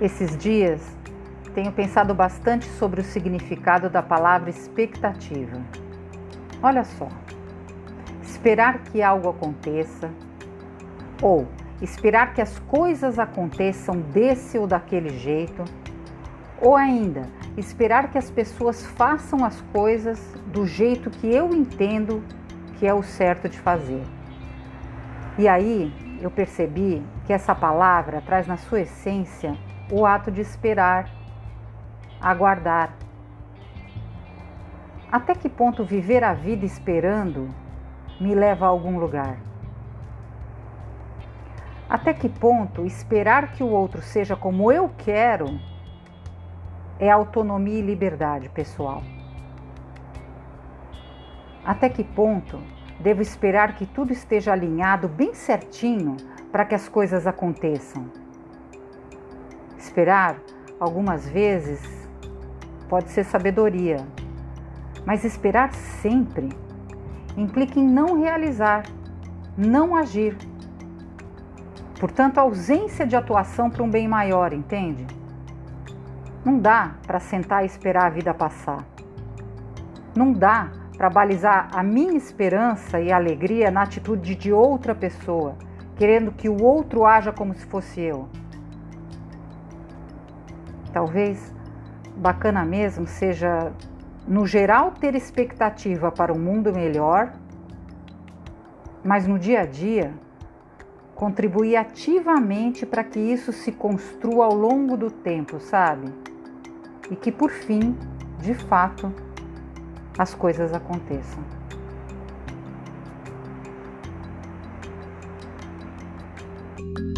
Esses dias tenho pensado bastante sobre o significado da palavra expectativa. Olha só, esperar que algo aconteça ou esperar que as coisas aconteçam desse ou daquele jeito, ou ainda esperar que as pessoas façam as coisas do jeito que eu entendo que é o certo de fazer. E aí eu percebi que essa palavra traz na sua essência o ato de esperar, aguardar. Até que ponto viver a vida esperando me leva a algum lugar? Até que ponto esperar que o outro seja como eu quero é autonomia e liberdade pessoal? Até que ponto devo esperar que tudo esteja alinhado bem certinho para que as coisas aconteçam? Esperar, algumas vezes, pode ser sabedoria, mas esperar sempre implica em não realizar, não agir. Portanto, ausência de atuação para um bem maior, entende? Não dá para sentar e esperar a vida passar. Não dá para balizar a minha esperança e alegria na atitude de outra pessoa, querendo que o outro haja como se fosse eu. Talvez bacana mesmo seja, no geral, ter expectativa para um mundo melhor, mas no dia a dia, contribuir ativamente para que isso se construa ao longo do tempo, sabe? E que por fim, de fato, as coisas aconteçam. thank